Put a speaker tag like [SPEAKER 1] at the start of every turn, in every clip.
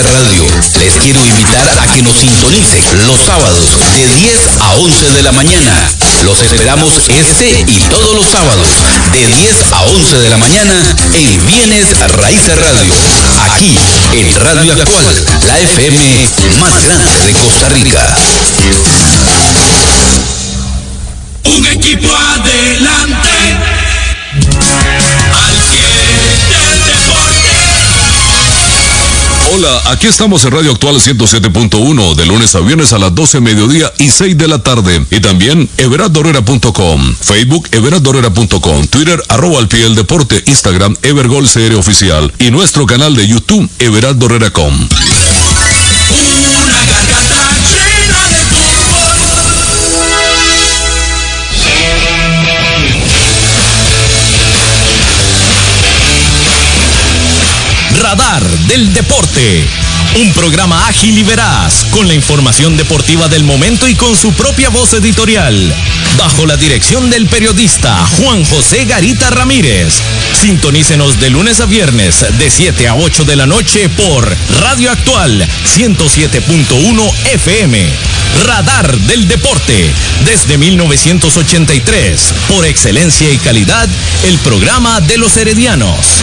[SPEAKER 1] Radio. Les quiero invitar a que nos sintonicen los sábados de 10 a 11 de la mañana. Los esperamos este y todos los sábados de 10 a 11 de la mañana en Bienes Raíces Radio. Aquí en Radio Actual, la FM más grande de Costa Rica.
[SPEAKER 2] Un equipo adelante.
[SPEAKER 3] Hola, aquí estamos en Radio Actual 107.1 de lunes a viernes a las 12 mediodía y 6 de la tarde. Y también everardorera.com, Facebook everardorera.com, Twitter arroba al pie del deporte, Instagram Evergol CR oficial y nuestro canal de YouTube Everard Dorrera.com.
[SPEAKER 4] del Deporte. Un programa ágil y veraz, con la información deportiva del momento y con su propia voz editorial. Bajo la dirección del periodista Juan José Garita Ramírez. Sintonícenos de lunes a viernes, de 7 a 8 de la noche por Radio Actual 107.1 FM. Radar del Deporte. Desde 1983. Por excelencia y calidad, el programa de los heredianos.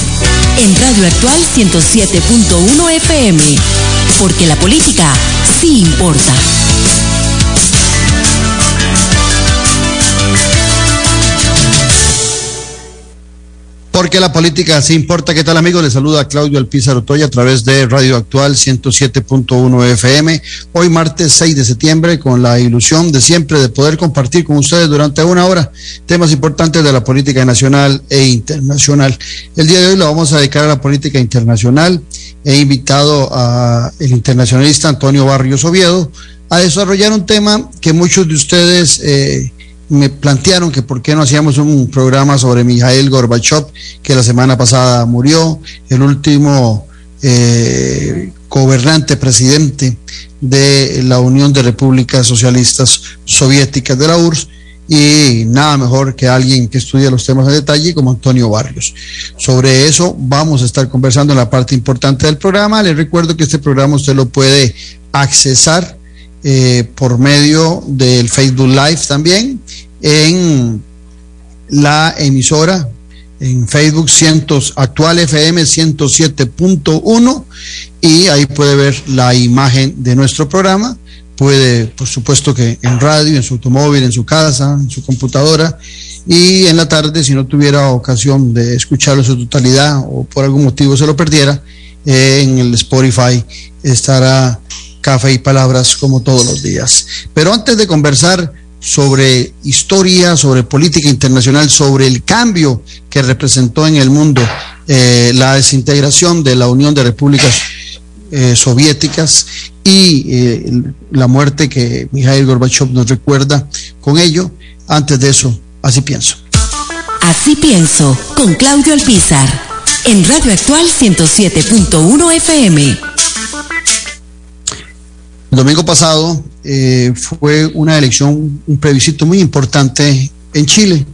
[SPEAKER 5] En Radio Actual 107.1 FM. Porque la política sí importa.
[SPEAKER 6] Porque la política sí importa. ¿Qué tal amigos? Les saluda Claudio Alpizar Otoya a través de Radio Actual 107.1 FM. Hoy martes 6 de septiembre con la ilusión de siempre de poder compartir con ustedes durante una hora temas importantes de la política nacional e internacional. El día de hoy lo vamos a dedicar a la política internacional. He invitado a el internacionalista Antonio Barrios Oviedo a desarrollar un tema que muchos de ustedes eh, me plantearon que por qué no hacíamos un programa sobre Mijail Gorbachev, que la semana pasada murió, el último eh, gobernante presidente de la Unión de Repúblicas Socialistas Soviéticas de la URSS, y nada mejor que alguien que estudie los temas en detalle como Antonio Barrios. Sobre eso vamos a estar conversando en la parte importante del programa. Les recuerdo que este programa usted lo puede accesar eh, por medio del Facebook Live también en la emisora en Facebook actual FM 107.1 y ahí puede ver la imagen de nuestro programa. Puede, por supuesto que en radio, en su automóvil, en su casa, en su computadora y en la tarde, si no tuviera ocasión de escucharlo en su totalidad o por algún motivo se lo perdiera, eh, en el Spotify estará café y palabras como todos los días. Pero antes de conversar sobre historia, sobre política internacional, sobre el cambio que representó en el mundo eh, la desintegración de la Unión de Repúblicas eh, Soviéticas y eh, la muerte que Mikhail Gorbachev nos recuerda con ello. Antes de eso, así pienso.
[SPEAKER 5] Así pienso, con Claudio Alpizar, en Radio Actual 107.1 FM.
[SPEAKER 6] El domingo pasado eh, fue una elección, un plebiscito muy importante en Chile,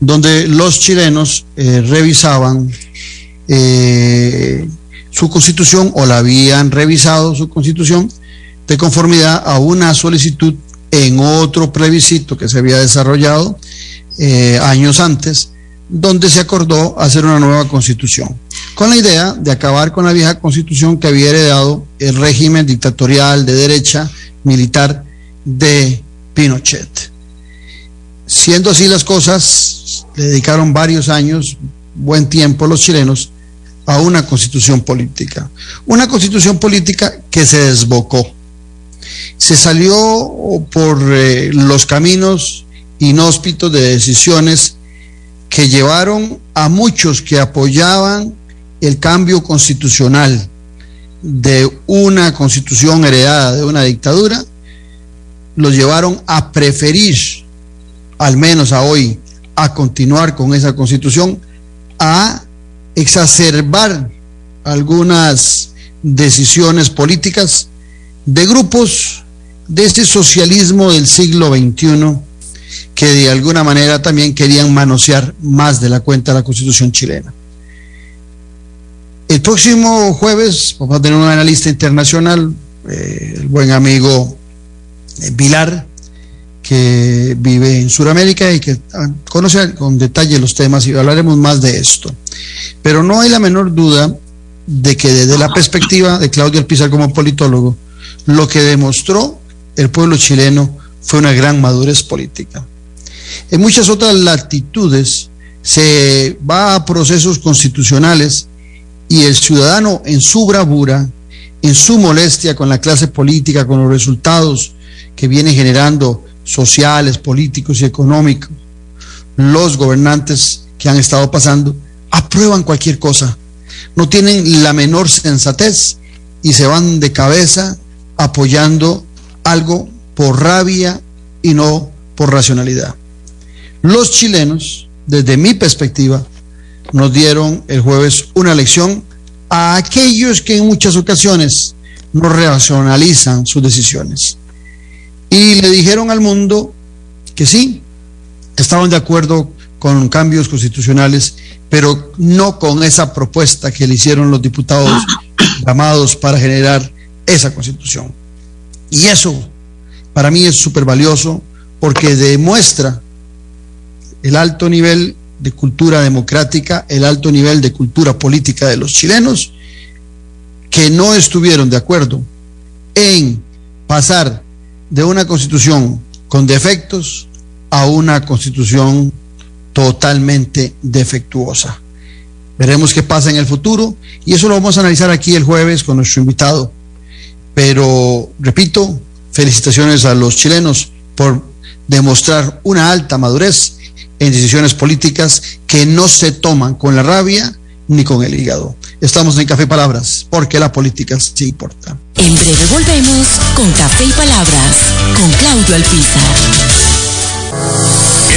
[SPEAKER 6] donde los chilenos eh, revisaban eh, su constitución o la habían revisado su constitución de conformidad a una solicitud en otro plebiscito que se había desarrollado años antes, donde se acordó hacer una nueva constitución con la idea de acabar con la vieja constitución que había heredado el régimen dictatorial de derecha militar de Pinochet. Siendo así las cosas, le dedicaron varios años, buen tiempo los chilenos, a una constitución política. Una constitución política que se desbocó. Se salió por eh, los caminos inhóspitos de decisiones que llevaron a muchos que apoyaban el cambio constitucional de una constitución heredada de una dictadura, los llevaron a preferir, al menos a hoy, a continuar con esa constitución, a exacerbar algunas decisiones políticas de grupos de este socialismo del siglo XXI que de alguna manera también querían manosear más de la cuenta la constitución chilena. El próximo jueves vamos a tener un analista internacional, eh, el buen amigo eh, Vilar, que vive en Sudamérica y que ah, conoce con detalle los temas y hablaremos más de esto. Pero no hay la menor duda de que desde la perspectiva de Claudio Alpizar como politólogo, lo que demostró el pueblo chileno fue una gran madurez política. En muchas otras latitudes se va a procesos constitucionales y el ciudadano en su bravura, en su molestia con la clase política, con los resultados que viene generando sociales, políticos y económicos, los gobernantes que han estado pasando, aprueban cualquier cosa, no tienen la menor sensatez y se van de cabeza apoyando algo por rabia y no por racionalidad. Los chilenos, desde mi perspectiva, nos dieron el jueves una lección a aquellos que en muchas ocasiones no racionalizan sus decisiones. Y le dijeron al mundo que sí, estaban de acuerdo con cambios constitucionales, pero no con esa propuesta que le hicieron los diputados llamados para generar esa constitución. Y eso para mí es súper valioso porque demuestra el alto nivel de cultura democrática, el alto nivel de cultura política de los chilenos, que no estuvieron de acuerdo en pasar de una constitución con defectos a una constitución totalmente defectuosa. Veremos qué pasa en el futuro y eso lo vamos a analizar aquí el jueves con nuestro invitado. Pero, repito, felicitaciones a los chilenos por demostrar una alta madurez en decisiones políticas que no se toman con la rabia ni con el hígado. Estamos en Café y Palabras, porque la política sí importa.
[SPEAKER 5] En breve volvemos con Café y Palabras, con Claudio Alpizar.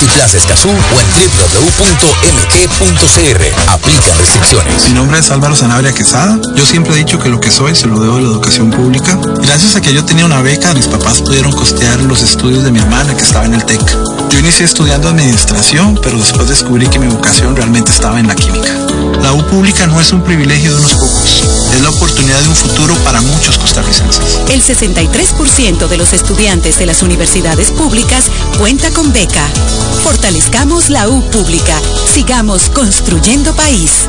[SPEAKER 1] Multiplaza Escazú o en www.mg.cr. Aplican restricciones.
[SPEAKER 7] Mi nombre es Álvaro Sanabria Quesada. Yo siempre he dicho que lo que soy se lo debo a la educación pública. Gracias a que yo tenía una beca, mis papás pudieron costear los estudios de mi hermana que estaba en el TEC. Yo inicié estudiando administración, pero después descubrí que mi vocación realmente estaba en la química. La U pública no es un privilegio de unos pocos, es la oportunidad de un futuro para muchos costarricenses.
[SPEAKER 5] El 63% de los estudiantes de las universidades públicas cuenta con beca. Fortalezcamos la U pública. Sigamos construyendo país.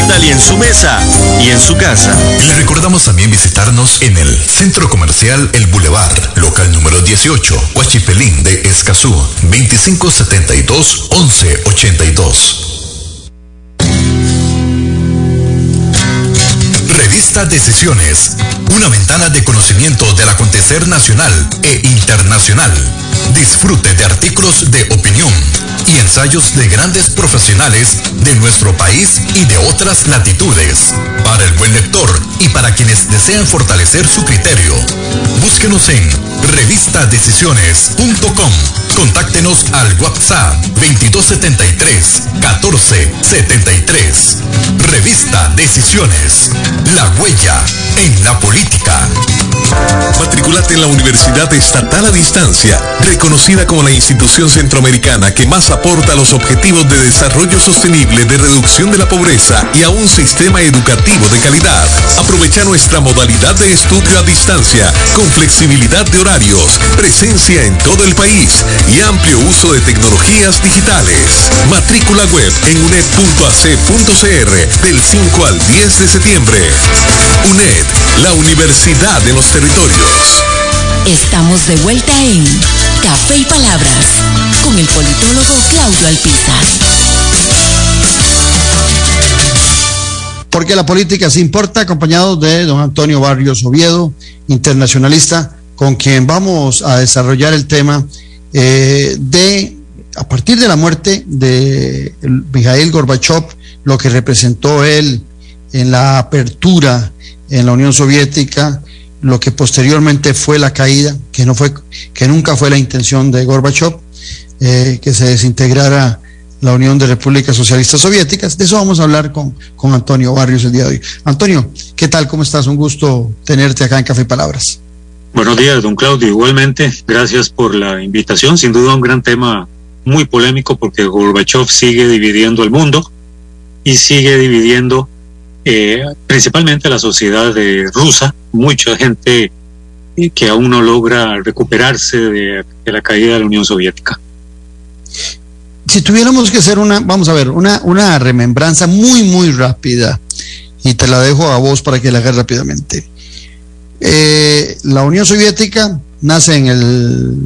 [SPEAKER 8] Italia en su mesa y en su casa.
[SPEAKER 9] Le recordamos también visitarnos en el Centro Comercial El Boulevard, local número 18, Huachipelín de Escazú, 2572-1182. Revista Decisiones, una ventana de conocimiento del acontecer nacional e internacional. Disfrute de artículos de opinión y ensayos de grandes profesionales de nuestro país y de otras latitudes. Para el buen lector y para quienes desean fortalecer su criterio. Búsquenos en revistadecisiones.com. Contáctenos al WhatsApp 2273 1473. Revista Decisiones. La huella en la política.
[SPEAKER 10] Matriculate en la Universidad Estatal a Distancia, reconocida como la institución centroamericana que más aporta a los objetivos de desarrollo sostenible, de reducción de la pobreza y a un sistema educativo de calidad. Aprovecha nuestra modalidad de estudio a distancia, con flexibilidad de horarios, presencia en todo el país y amplio uso de tecnologías digitales. Matrícula web en uned.ac.cr del 5 al 10 de septiembre. UNED, la Universidad de los Territorios.
[SPEAKER 5] Estamos de vuelta en Café y Palabras con el politólogo Claudio Alpizar.
[SPEAKER 6] Porque la política se importa, acompañado de don Antonio Barrios Oviedo, internacionalista, con quien vamos a desarrollar el tema eh, de, a partir de la muerte de Mikhail Gorbachev, lo que representó él en la apertura en la Unión Soviética, lo que posteriormente fue la caída, que no fue, que nunca fue la intención de Gorbachev, eh, que se desintegrara la Unión de Repúblicas Socialistas Soviéticas. De eso vamos a hablar con, con Antonio Barrios el día de hoy. Antonio, ¿qué tal? ¿Cómo estás? Un gusto tenerte acá en Café Palabras.
[SPEAKER 11] Buenos días, don Claudio. Igualmente, gracias por la invitación. Sin duda un gran tema muy polémico porque Gorbachev sigue dividiendo el mundo y sigue dividiendo eh, principalmente la sociedad de rusa. Mucha gente eh, que aún no logra recuperarse de, de la caída de la Unión Soviética.
[SPEAKER 6] Si tuviéramos que hacer una, vamos a ver, una, una remembranza muy, muy rápida, y te la dejo a vos para que la hagas rápidamente. Eh, la Unión Soviética nace en el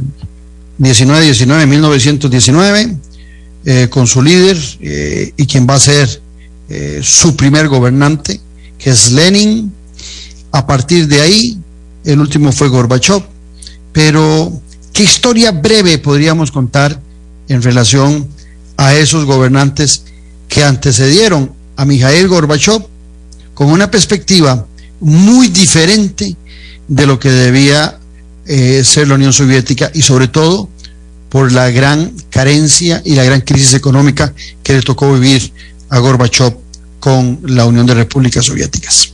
[SPEAKER 6] 1919, 1919, eh, con su líder eh, y quien va a ser su primer gobernante, que es Lenin. A partir de ahí, el último fue Gorbachev. Pero, ¿qué historia breve podríamos contar en relación a esos gobernantes que antecedieron a Mikhail Gorbachev con una perspectiva muy diferente de lo que debía eh, ser la Unión Soviética y sobre todo por la gran carencia y la gran crisis económica que le tocó vivir a Gorbachev con la Unión de Repúblicas Soviéticas.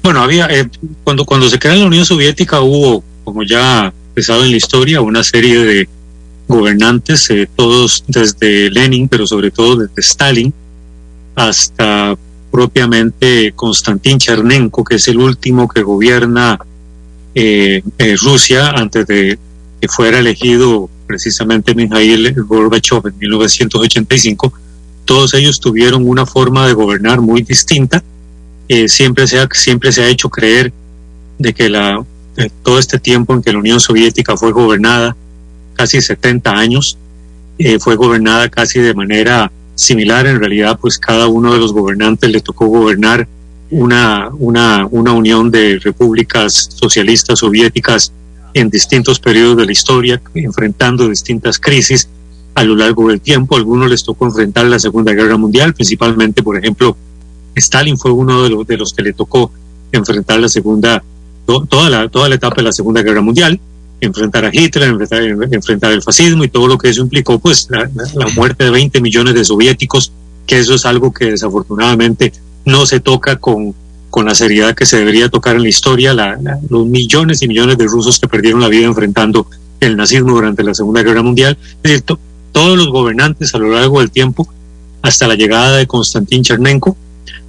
[SPEAKER 11] Bueno, había eh, cuando cuando se crea la Unión Soviética hubo, como ya pesado en la historia, una serie de gobernantes, eh, todos desde Lenin, pero sobre todo desde Stalin, hasta propiamente Konstantin Chernenko, que es el último que gobierna eh, eh, Rusia antes de que fuera elegido precisamente Mikhail Gorbachev en 1985. Todos ellos tuvieron una forma de gobernar muy distinta. Eh, siempre, se ha, siempre se ha hecho creer de que la, todo este tiempo en que la Unión Soviética fue gobernada, casi 70 años, eh, fue gobernada casi de manera similar. En realidad, pues cada uno de los gobernantes le tocó gobernar una, una, una unión de repúblicas socialistas soviéticas en distintos periodos de la historia, enfrentando distintas crisis a lo largo del tiempo. A algunos les tocó enfrentar la Segunda Guerra Mundial, principalmente, por ejemplo, Stalin fue uno de los, de los que le tocó enfrentar la segunda, to, toda, la, toda la etapa de la Segunda Guerra Mundial, enfrentar a Hitler, enfrentar, el fascismo y todo lo que eso implicó, pues la, muerte de 20 millones de soviéticos, que eso es algo que desafortunadamente no se toca con, con la seriedad que se debería tocar en la historia, los millones y millones de rusos que perdieron la vida enfrentando el nazismo durante la Segunda Guerra Mundial. Es decir, to, todos los gobernantes a lo largo del tiempo, hasta la llegada de Konstantin Chernenko,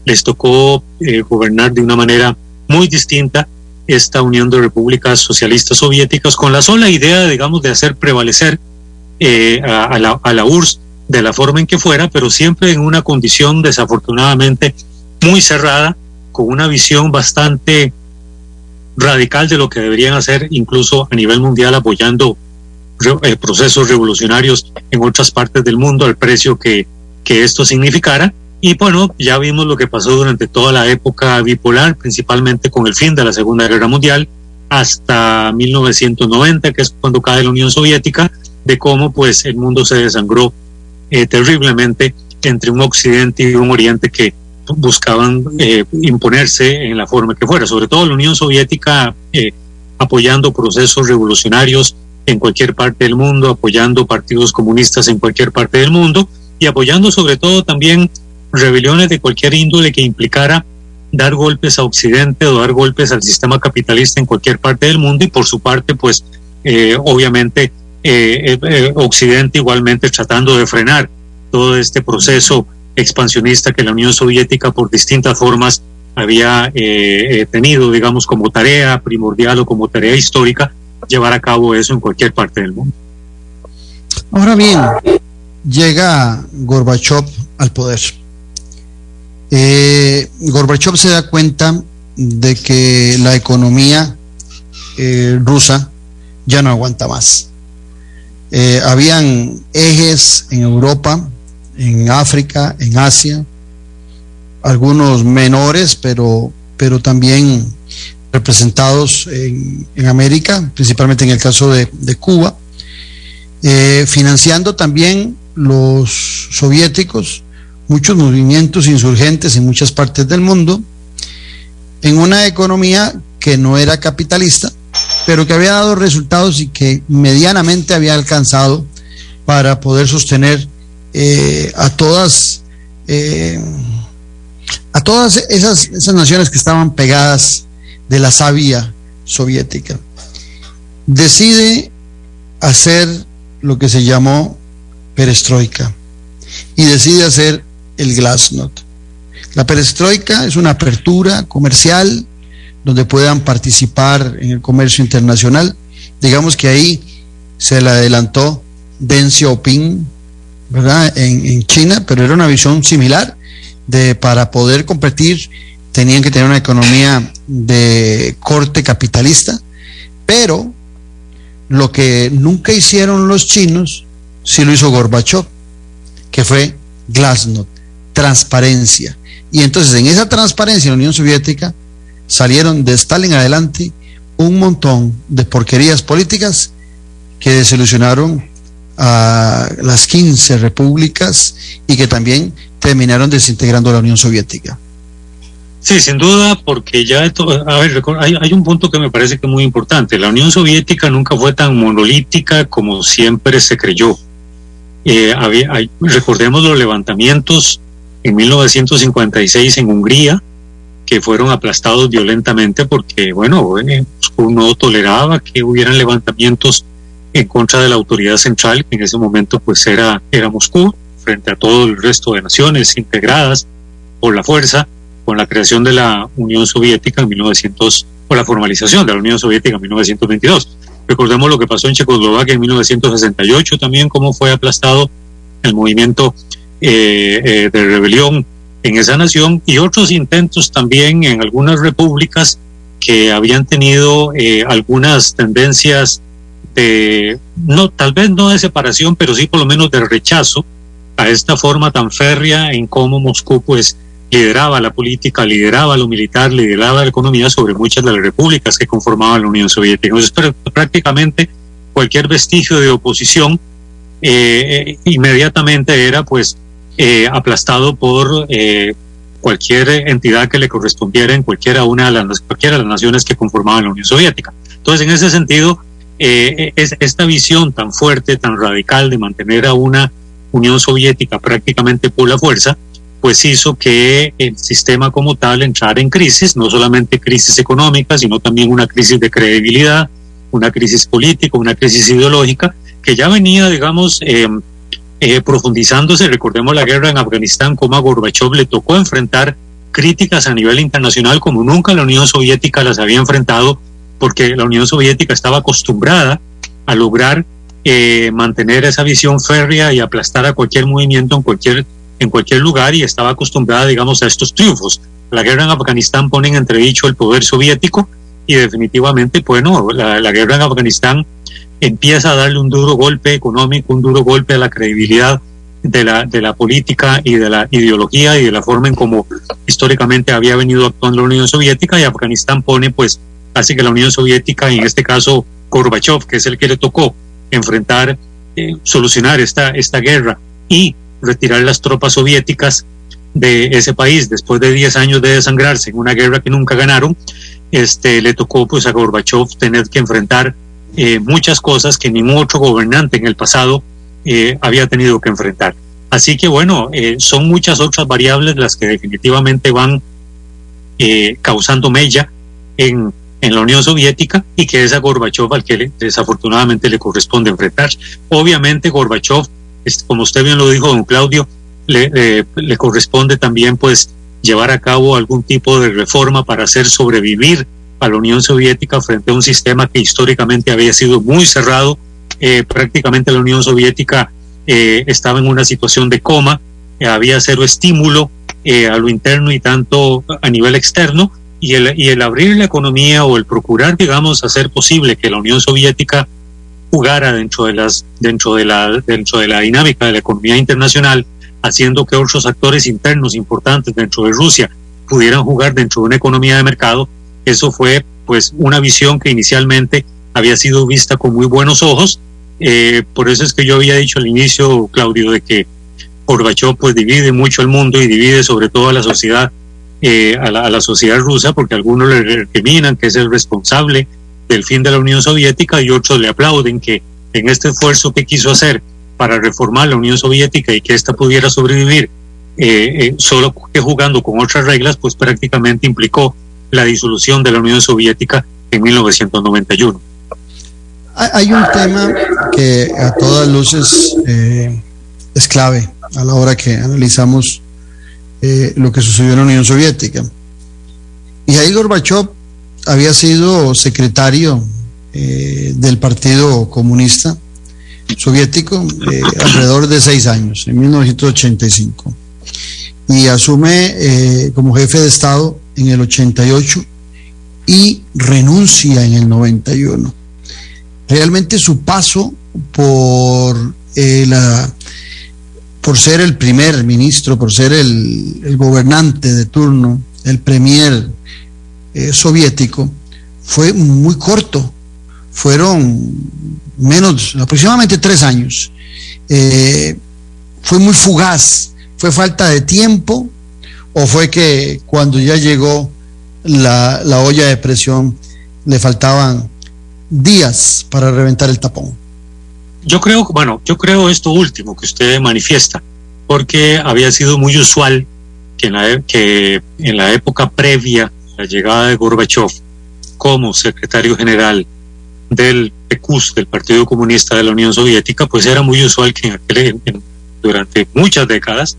[SPEAKER 11] les tocó eh, gobernar de una manera muy distinta esta Unión de Repúblicas Socialistas Soviéticas con la sola idea, digamos, de hacer prevalecer eh, a, la, a la URSS de la forma en que fuera, pero siempre en una condición desafortunadamente muy cerrada, con una visión bastante radical de lo que deberían hacer, incluso a nivel mundial, apoyando eh, procesos revolucionarios en otras partes del mundo al precio que, que esto significara. Y bueno, ya vimos lo que pasó durante toda la época bipolar, principalmente con el fin de la Segunda Guerra Mundial, hasta 1990, que es cuando cae la Unión Soviética, de cómo pues el mundo se desangró eh, terriblemente entre un Occidente y un Oriente que buscaban eh, imponerse en la forma que fuera, sobre todo la Unión Soviética eh, apoyando procesos revolucionarios en cualquier parte del mundo, apoyando partidos comunistas en cualquier parte del mundo y apoyando sobre todo también rebeliones de cualquier índole que implicara dar golpes a Occidente o dar golpes al sistema capitalista en cualquier parte del mundo y por su parte pues eh, obviamente Occidente igualmente tratando de frenar todo este proceso expansionista que la Unión Soviética por distintas formas había eh, eh, tenido, digamos, como tarea primordial o como tarea histórica, llevar a cabo eso en cualquier parte del mundo.
[SPEAKER 6] Ahora bien, llega Gorbachev al poder. Eh, Gorbachev se da cuenta de que la economía rusa ya no aguanta más. habían ejes en Europa en África, en Asia, algunos menores, pero, pero también representados en, América, principalmente en el caso de, Cuba, eh, financiando también los soviéticos muchos movimientos insurgentes en muchas partes del mundo, en una economía que no era capitalista, pero que había dado resultados y que medianamente había alcanzado para poder sostener eh, a todas eh, a todas esas, esas naciones que estaban pegadas de la savia soviética. Decide hacer lo que se llamó perestroika y decide hacer el glasnost. La perestroika es una apertura comercial donde puedan participar en el comercio internacional. Digamos que ahí se le adelantó Deng Xiaoping, ¿verdad? En, China, pero era una visión similar de para poder competir tenían que tener una economía de corte capitalista, pero lo que nunca hicieron los chinos, sí lo hizo Gorbachev, que fue glasnost, transparencia. Y entonces en esa transparencia en la Unión Soviética salieron de Stalin adelante un montón de porquerías políticas que desilusionaron a las 15 repúblicas y que también terminaron desintegrando la Unión Soviética.
[SPEAKER 11] Sí, sin duda, porque ya, a ver, hay, un punto que me parece que es muy importante. La Unión Soviética nunca fue tan monolítica como siempre se creyó. Eh, recordemos los levantamientos en 1956 en Hungría, que fueron aplastados violentamente porque, bueno, eh, uno toleraba que hubieran levantamientos en contra de la autoridad central, que en ese momento pues era, era Moscú, frente a todo el resto de naciones integradas por la fuerza, con la creación de la Unión Soviética en 1900, o la formalización de la Unión Soviética en 1922. Recordemos lo que pasó en Checoslovaquia en 1968 también, cómo fue aplastado el movimiento de rebelión en esa nación y otros intentos también en algunas repúblicas que habían tenido eh, algunas tendencias no, tal vez no de separación, pero sí por lo menos de rechazo a esta forma tan férrea en cómo Moscú pues lideraba la política, lideraba lo militar, lideraba la economía sobre muchas de las repúblicas que conformaban la Unión Soviética. Entonces prácticamente cualquier vestigio de oposición eh, eh, inmediatamente era pues eh, aplastado por cualquier entidad que le correspondiera en cualquiera una de las cualquiera las naciones que conformaban la Unión Soviética. Entonces, en ese sentido, eh, es, esta visión tan fuerte, tan radical de mantener a una Unión Soviética prácticamente por la fuerza, pues hizo que el sistema como tal entrara en crisis, no solamente crisis económica, sino también una crisis de credibilidad, una crisis política, una crisis ideológica, que ya venía, digamos, em, eh, profundizándose. Recordemos la guerra en Afganistán, como a Gorbachev le tocó enfrentar críticas a nivel internacional como nunca la Unión Soviética las había enfrentado porque la Unión Soviética estaba acostumbrada a lograr eh, mantener esa visión férrea y aplastar a cualquier movimiento en cualquier en cualquier lugar y estaba acostumbrada, digamos, a estos triunfos. La guerra en Afganistán pone en entredicho el poder soviético y definitivamente, bueno, la, la guerra en Afganistán empieza a darle un duro golpe económico, un duro golpe a la credibilidad de la, de la política y de la ideología y de la forma en cómo históricamente había venido actuando la Unión Soviética y Afganistán pone pues así que la Unión Soviética, en este caso Gorbachev, que es el que le tocó enfrentar, eh, solucionar esta, esta guerra y retirar las tropas soviéticas de ese país después de 10 años de desangrarse en una guerra que nunca ganaron, este, le tocó pues a Gorbachev tener que enfrentar eh, muchas cosas que ningún otro gobernante en el pasado eh, había tenido que enfrentar. Así que bueno, eh, son muchas otras variables las que definitivamente van causando mella en, en, la Unión Soviética y que es a Gorbachev al que desafortunadamente le corresponde enfrentar. Obviamente Gorbachev, como usted bien lo dijo, don Claudio, le, le, le corresponde también pues llevar a cabo algún tipo de reforma para hacer sobrevivir a la Unión Soviética frente a un sistema que históricamente había sido muy cerrado. Eh, prácticamente la Unión Soviética eh, estaba en una situación de coma, eh, había cero estímulo eh, a lo interno y tanto a nivel externo, y el, y el abrir la economía o el procurar, digamos, hacer posible que la Unión Soviética jugara dentro de las dentro de la dentro de la dinámica de la economía internacional, haciendo que otros actores internos importantes dentro de Rusia pudieran jugar dentro de una economía de mercado, eso fue pues una visión que inicialmente había sido vista con muy buenos ojos. Eh, por eso es que yo había dicho al inicio, Claudio, de que Gorbachev pues divide mucho el mundo y divide sobre todo a la sociedad, eh, a, la, a, la, sociedad rusa, porque algunos le recriminan que es el responsable del fin de la Unión Soviética y otros le aplauden que en este esfuerzo que quiso hacer para reformar la Unión Soviética y que ésta pudiera sobrevivir eh, solo que jugando con otras reglas, pues prácticamente implicó la disolución de la Unión Soviética en 1991.
[SPEAKER 6] Hay un tema que a todas luces eh, es clave a la hora que analizamos eh, lo que sucedió en la Unión Soviética. Y ahí Gorbachev había sido secretario eh, del Partido Comunista Soviético eh, alrededor de seis años, en 1985. Y asume como jefe de Estado en el 88 y renuncia en el 91. Realmente su paso por, eh, la, por ser el primer ministro, por ser el, el gobernante de turno, el premier eh, soviético, fue muy corto. Fueron menos, aproximadamente tres años. Eh, fue muy fugaz, fue falta de tiempo, o fue que cuando ya llegó la, la, olla de presión le faltaban días para reventar el tapón?
[SPEAKER 11] Yo creo, bueno, yo creo esto último que usted manifiesta, porque había sido muy usual que en la, la época previa a la llegada de Gorbachev como secretario general del PQS, del Partido Comunista de la Unión Soviética, pues era muy usual que durante muchas décadas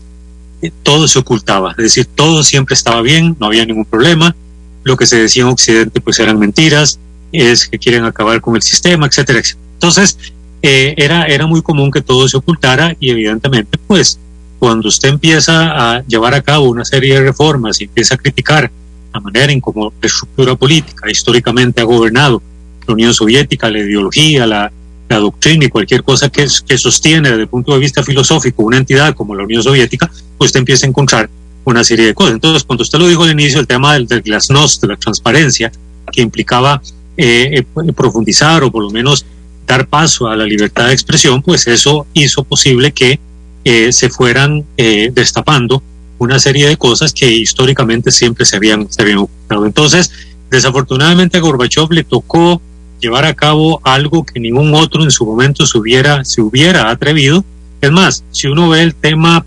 [SPEAKER 11] todo se ocultaba, es decir, todo siempre estaba bien, no había ningún problema, lo que se decía en Occidente pues eran mentiras, es que quieren acabar con el sistema, etcétera, etcétera. Entonces, eh, era, era muy común que todo se ocultara y evidentemente pues cuando usted empieza a llevar a cabo una serie de reformas y empieza a criticar la manera en cómo la estructura política históricamente ha gobernado la Unión Soviética, la ideología, la, la doctrina y cualquier cosa que, que, sostiene desde el punto de vista filosófico una entidad como la Unión Soviética, pues usted empieza a encontrar una serie de cosas. Entonces, cuando usted lo dijo al inicio, el tema del, del glasnost, de la transparencia, que implicaba eh, eh, profundizar o por lo menos dar paso a la libertad de expresión, pues eso hizo posible que eh, se fueran eh, destapando una serie de cosas que históricamente siempre se habían, se habían ocultado. Entonces, desafortunadamente a Gorbachev le tocó llevar a cabo algo que ningún otro en su momento se hubiera, se hubiera atrevido. Es más, si uno ve el tema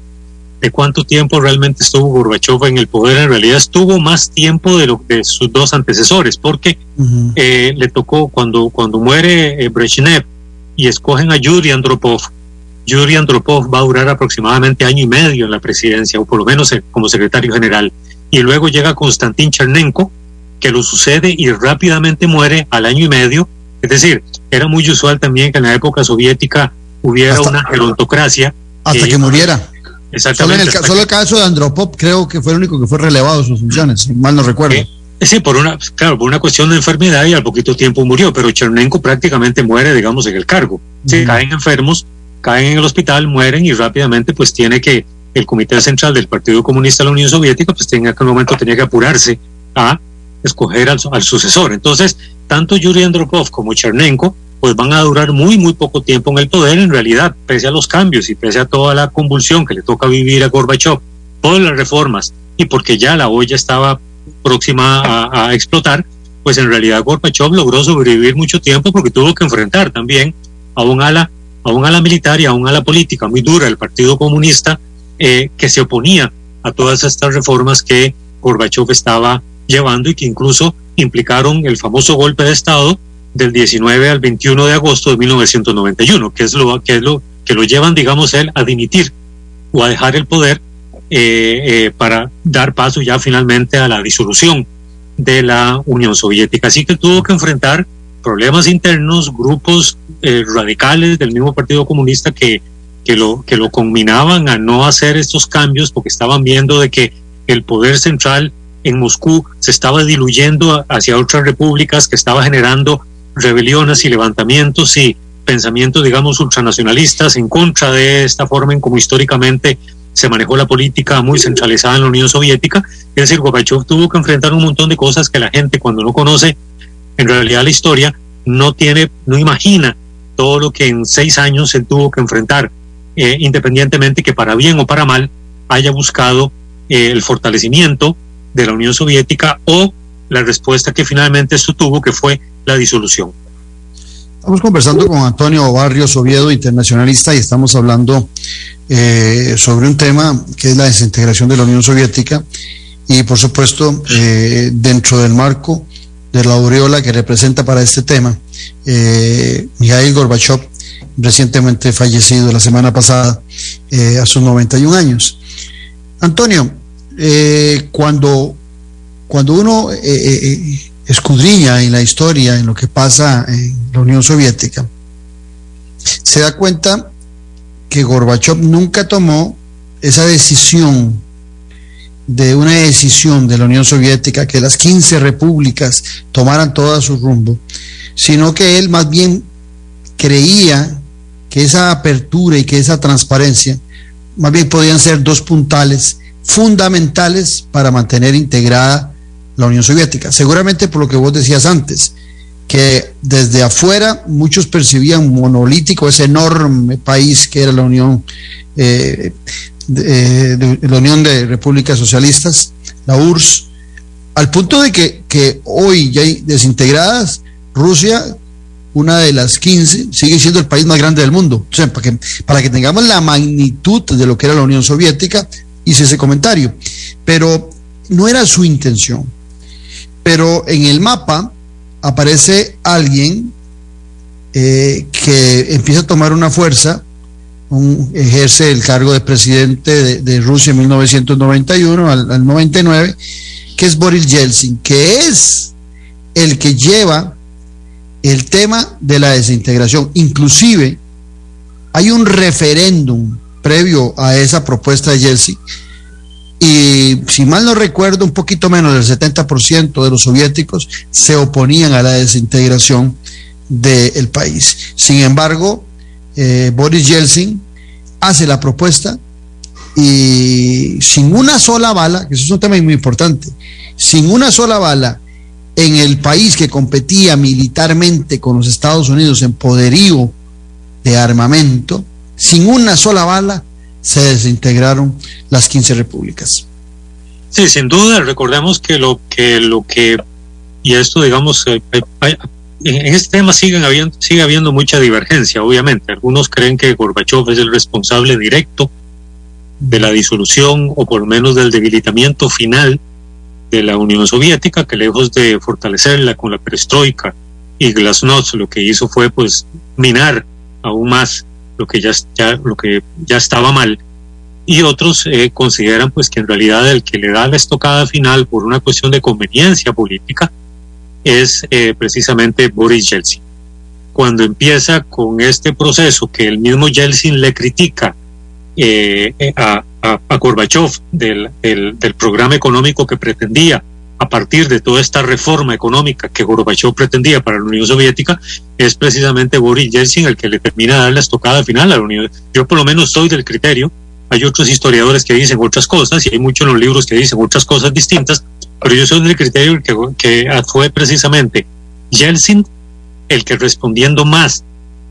[SPEAKER 11] de cuánto tiempo realmente estuvo Gorbachev en el poder, en realidad estuvo más tiempo de lo de sus dos antecesores, porque uh -huh. eh, le tocó cuando, cuando muere eh, Brezhnev y escogen a Yuri Andropov. Yuri Andropov va a durar aproximadamente año y medio en la presidencia, o por lo menos eh, como secretario general. Y luego llega Konstantin Chernenko, que lo sucede y rápidamente muere al año y medio. Es decir, era muy usual también que en la época soviética hubiera hasta, una gerontocracia.
[SPEAKER 6] Hasta que, que muriera.
[SPEAKER 11] Exactamente.
[SPEAKER 6] Solo, el,
[SPEAKER 11] hasta
[SPEAKER 6] solo
[SPEAKER 11] que-
[SPEAKER 6] el caso de Andropop creo que fue el único que fue relevado de sus funciones, si mal no recuerdo.
[SPEAKER 11] Eh, Sí, por una, claro, por una cuestión de enfermedad y al poquito tiempo murió, pero Chernenko prácticamente muere, digamos, en el cargo. Sí, caen enfermos, caen en el hospital, mueren y rápidamente pues tiene que, el Comité Central del Partido Comunista de la Unión Soviética, pues en aquel momento tenía que apurarse a escoger al, su- al sucesor. Entonces, tanto Yuri Andropov como Chernenko pues van a durar muy, muy poco tiempo en el poder, en realidad, pese a los cambios y pese a toda la convulsión que le toca vivir a Gorbachev, todas las reformas, y porque ya la olla estaba próxima a, explotar, pues en realidad Gorbachev logró sobrevivir mucho tiempo porque tuvo que enfrentar también a un ala, a un ala militar y a un ala política muy dura del Partido Comunista eh, que se oponía a todas estas reformas que Gorbachev estaba llevando y que incluso implicaron el famoso golpe de Estado del 19 al 21 de agosto de 1991, que es lo que es lo que lo llevan, digamos, él a dimitir o a dejar el poder eh, eh, para dar paso ya finalmente a la disolución de la Unión Soviética. Así que tuvo que enfrentar problemas internos, grupos eh, radicales del mismo Partido Comunista que, que, lo, que lo combinaban a no hacer estos cambios porque estaban viendo de que el poder central en Moscú se estaba diluyendo hacia otras repúblicas, que estaba generando rebeliones y levantamientos y pensamientos, digamos, ultranacionalistas en contra de esta forma en como históricamente se manejó la política muy centralizada en la Unión Soviética. Es decir, Gorbachev tuvo que enfrentar un montón de cosas que la gente cuando no conoce en realidad la historia no tiene, no imagina todo lo que en seis años él tuvo que enfrentar, eh, independientemente que para bien o para mal haya buscado eh, el fortalecimiento de la Unión Soviética o la respuesta que finalmente esto tuvo, que fue la disolución.
[SPEAKER 6] Estamos conversando con Antonio Barrios Oviedo, internacionalista, y estamos hablando eh, sobre un tema que es la desintegración de la Unión Soviética y, por supuesto, eh, dentro del marco de la aureola que representa para este tema, eh, Mikhail Gorbachev, recientemente fallecido la semana pasada eh, a sus 91 años. Antonio, eh, cuando, cuando uno eh, eh, eh, escudriña en la historia, en lo que pasa en la Unión Soviética, se da cuenta que Gorbachev nunca tomó esa decisión de una decisión de la Unión Soviética que las 15 repúblicas tomaran toda su rumbo, sino que él más bien creía que esa apertura y que esa transparencia más bien podían ser dos puntales fundamentales para mantener integrada la Unión Soviética. Seguramente por lo que vos decías antes, que desde afuera muchos percibían monolítico ese enorme país que era la Unión, eh, de, de- la Unión de Repúblicas Socialistas, la URSS, al punto de que, que hoy ya hay desintegradas, Rusia, una de las 15, sigue siendo el país más grande del mundo. Para que tengamos la magnitud de lo que era la Unión Soviética, hice ese comentario. Pero no era su intención. Pero en el mapa aparece alguien eh, que empieza a tomar una fuerza, ejerce el cargo de presidente de, de Rusia en 1991 al, al 99, que es Boris Yeltsin, que es el que lleva el tema de la desintegración. Inclusive hay un referéndum previo a esa propuesta de Yeltsin y si mal no recuerdo, un poquito menos del 70% de los soviéticos se oponían a la desintegración del país. Sin embargo, eh, Boris Yeltsin hace la propuesta y sin una sola bala, que eso es un tema muy importante, sin una sola bala en el país que competía militarmente con los Estados Unidos en poderío de armamento, sin una sola bala se desintegraron las 15 repúblicas.
[SPEAKER 11] Sí, sin duda, recordemos que lo que, lo que, y esto digamos, eh, hay- en en este tema siguen habiendo, sigue habiendo mucha divergencia, obviamente. Algunos creen que Gorbachev es el responsable directo de la disolución o por lo menos del debilitamiento final de la Unión Soviética, que lejos de fortalecerla con la perestroika y glasnost, lo que hizo fue pues minar aún más lo que ya, ya, lo que ya estaba mal y otros eh, consideran pues que en realidad el que le da la estocada final por una cuestión de conveniencia política es eh, precisamente Boris Yeltsin. Cuando empieza con este proceso que el mismo Yeltsin le critica eh, a, a, a Gorbachev del, del programa económico que pretendía a partir de toda esta reforma económica que Gorbachev pretendía para la Unión Soviética, es precisamente Boris Yeltsin el que le termina de dar la estocada final a la Unión. Yo por lo menos soy del criterio, hay otros historiadores que dicen otras cosas y hay muchos en los libros que dicen otras cosas distintas, pero yo soy del criterio que, que fue precisamente Yeltsin el que respondiendo más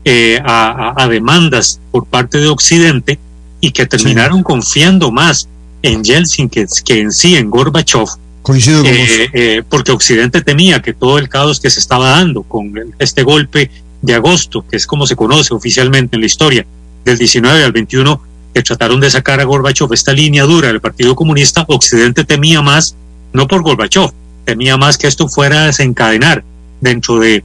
[SPEAKER 11] eh, a, demandas por parte de Occidente y que terminaron sí. confiando más en Yeltsin que, que en sí en Gorbachev,
[SPEAKER 6] Coincido con
[SPEAKER 11] eh, eh, porque Occidente temía que todo el caos que se estaba dando con este golpe de agosto, que es como se conoce oficialmente en la historia, del 19 al 21, que trataron de sacar a Gorbachev esta línea dura del Partido Comunista, Occidente temía más, no por Gorbachev, temía más que esto fuera a desencadenar dentro de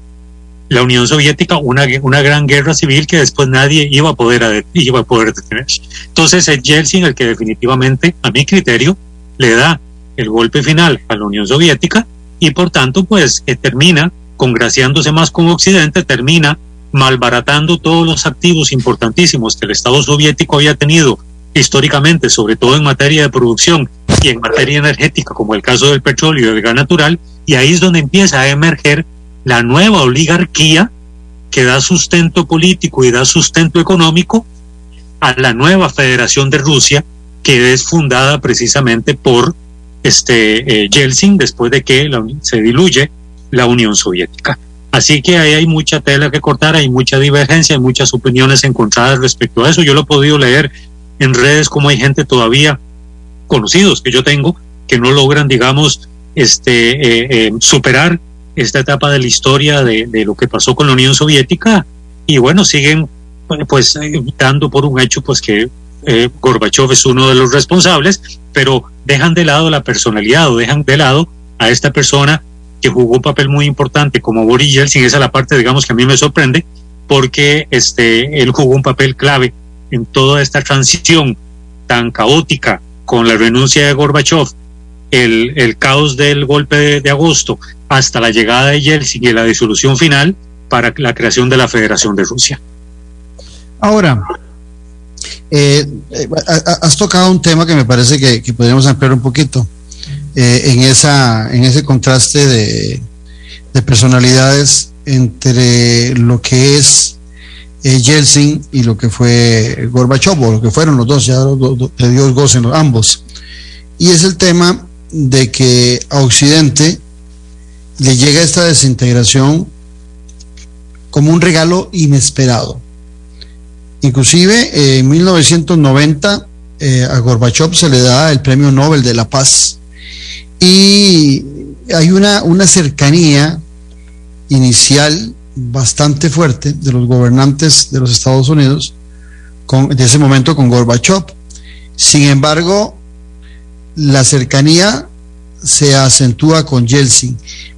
[SPEAKER 11] la Unión Soviética una, una gran guerra civil que después nadie iba a poder, iba a poder detener. Entonces es Yeltsin el que definitivamente, a mi criterio, le da el golpe final a la Unión Soviética y por tanto pues termina congraciándose más con Occidente, termina malbaratando todos los activos importantísimos que el Estado soviético había tenido históricamente, sobre todo en materia de producción y en materia energética, como el caso del petróleo y del gas natural, y ahí es donde empieza a emerger la nueva oligarquía que da sustento político y da sustento económico a la nueva Federación de Rusia, que es fundada precisamente por este eh, Yeltsin después de que la, se diluye la Unión Soviética. Así que ahí hay mucha tela que cortar, hay mucha divergencia, hay muchas opiniones encontradas respecto a eso. Yo lo he podido leer en redes como hay gente todavía conocidos que yo tengo que no logran, digamos, este eh, eh, superar esta etapa de la historia de, de, lo que pasó con la Unión Soviética y bueno siguen pues dando por un hecho pues que eh, Gorbachev es uno de los responsables, pero dejan de lado la personalidad o dejan de lado a esta persona que jugó un papel muy importante como Boris Yeltsin, esa es la parte, digamos, que a mí me sorprende, porque este, él jugó un papel clave en toda esta transición tan caótica con la renuncia de Gorbachev, el, el caos del golpe de, de agosto, hasta la llegada de Yeltsin y la disolución final para la creación de la Federación de Rusia.
[SPEAKER 6] Ahora, eh, has tocado un tema que me parece que, podríamos ampliar un poquito eh, en, esa, en ese contraste de, de, personalidades entre lo que es eh, Yeltsin y lo que fue Gorbachev, o lo que fueron los dos, ya de Dios gocen los ambos. Y es el tema de que a Occidente le llega esta desintegración como un regalo inesperado Inclusive eh, en 1990 eh, a Gorbachev se le da el Premio Nobel de la Paz y hay una, una cercanía inicial bastante fuerte de los gobernantes de los Estados Unidos con, de ese momento con Gorbachev. Sin embargo, la cercanía se acentúa con Yeltsin